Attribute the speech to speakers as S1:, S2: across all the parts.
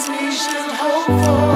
S1: things we should hope for.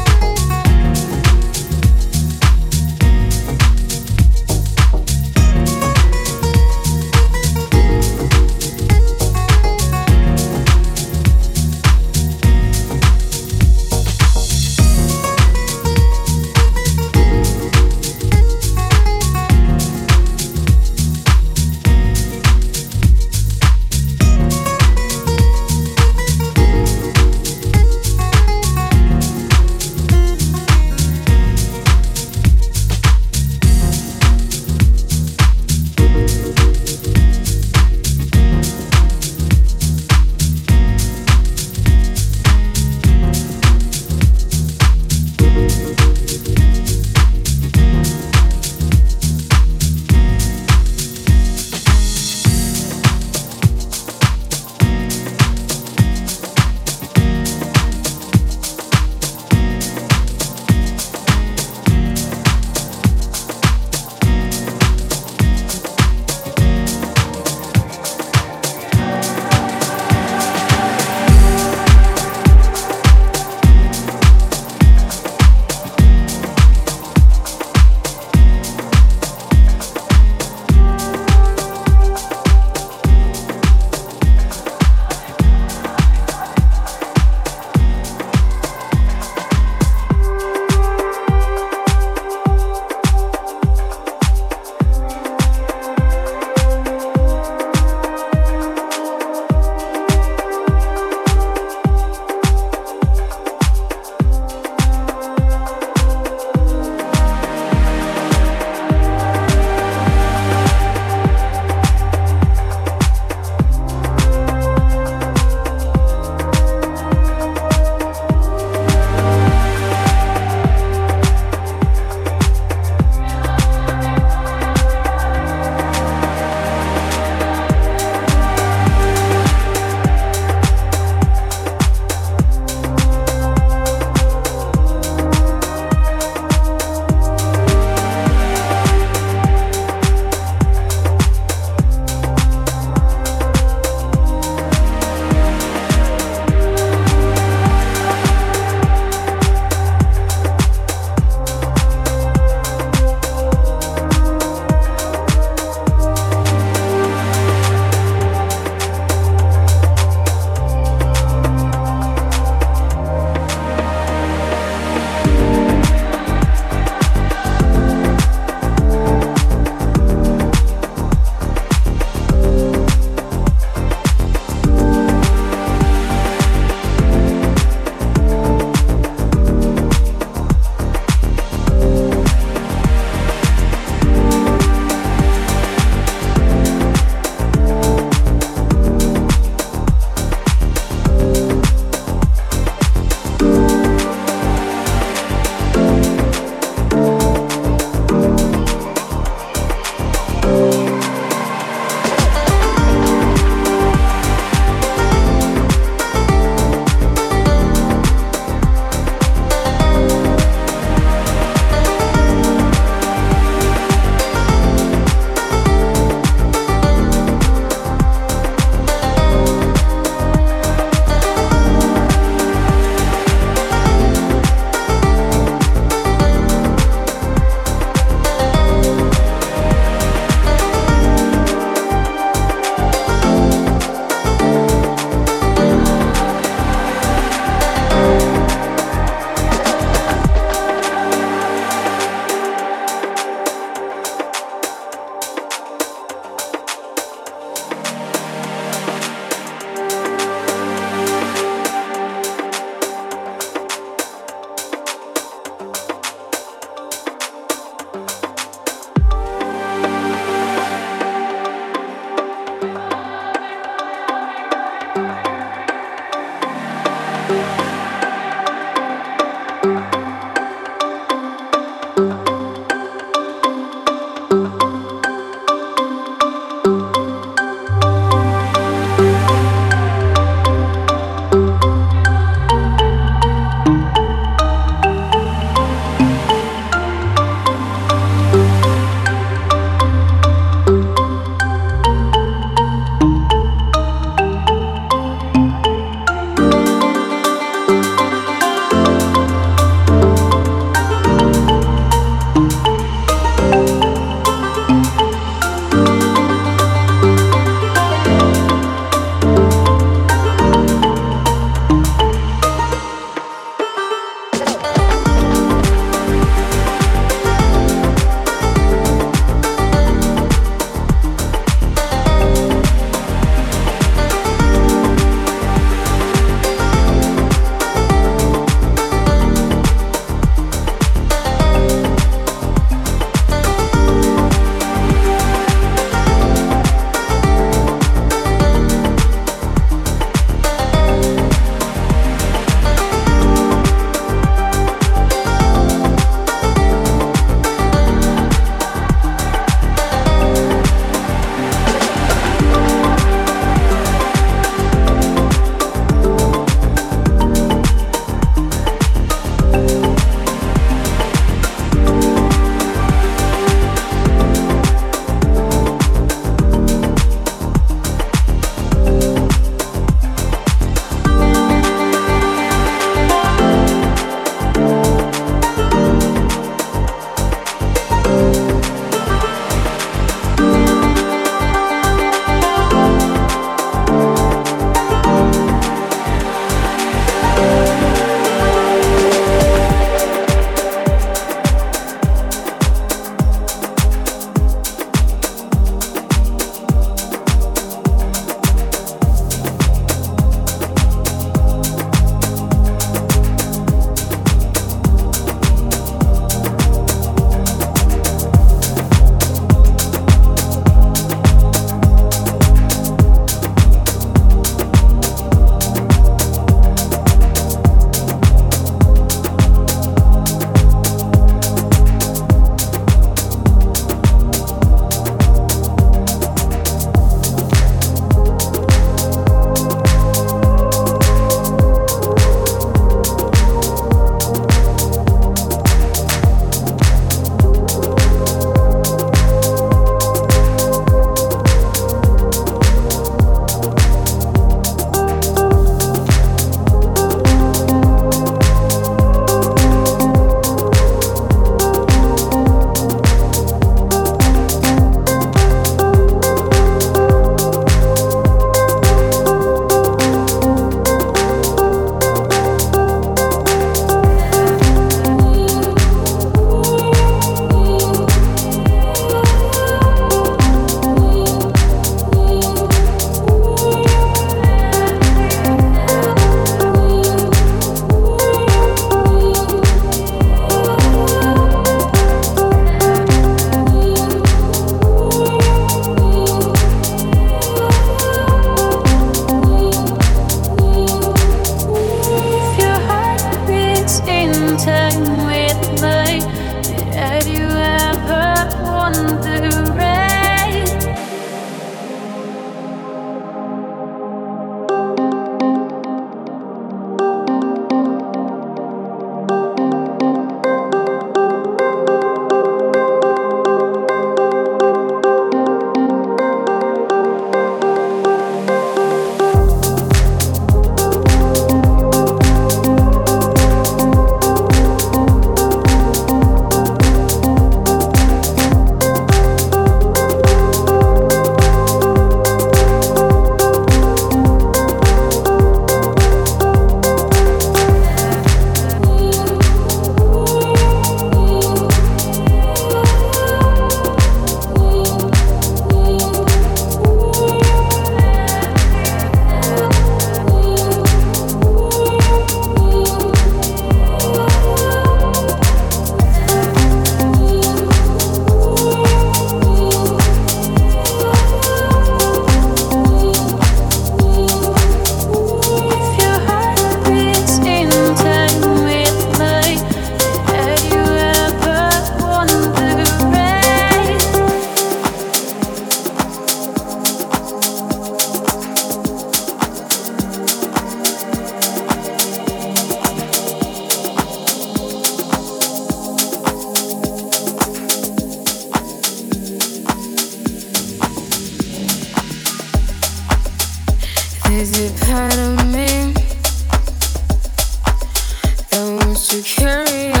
S2: to carry on.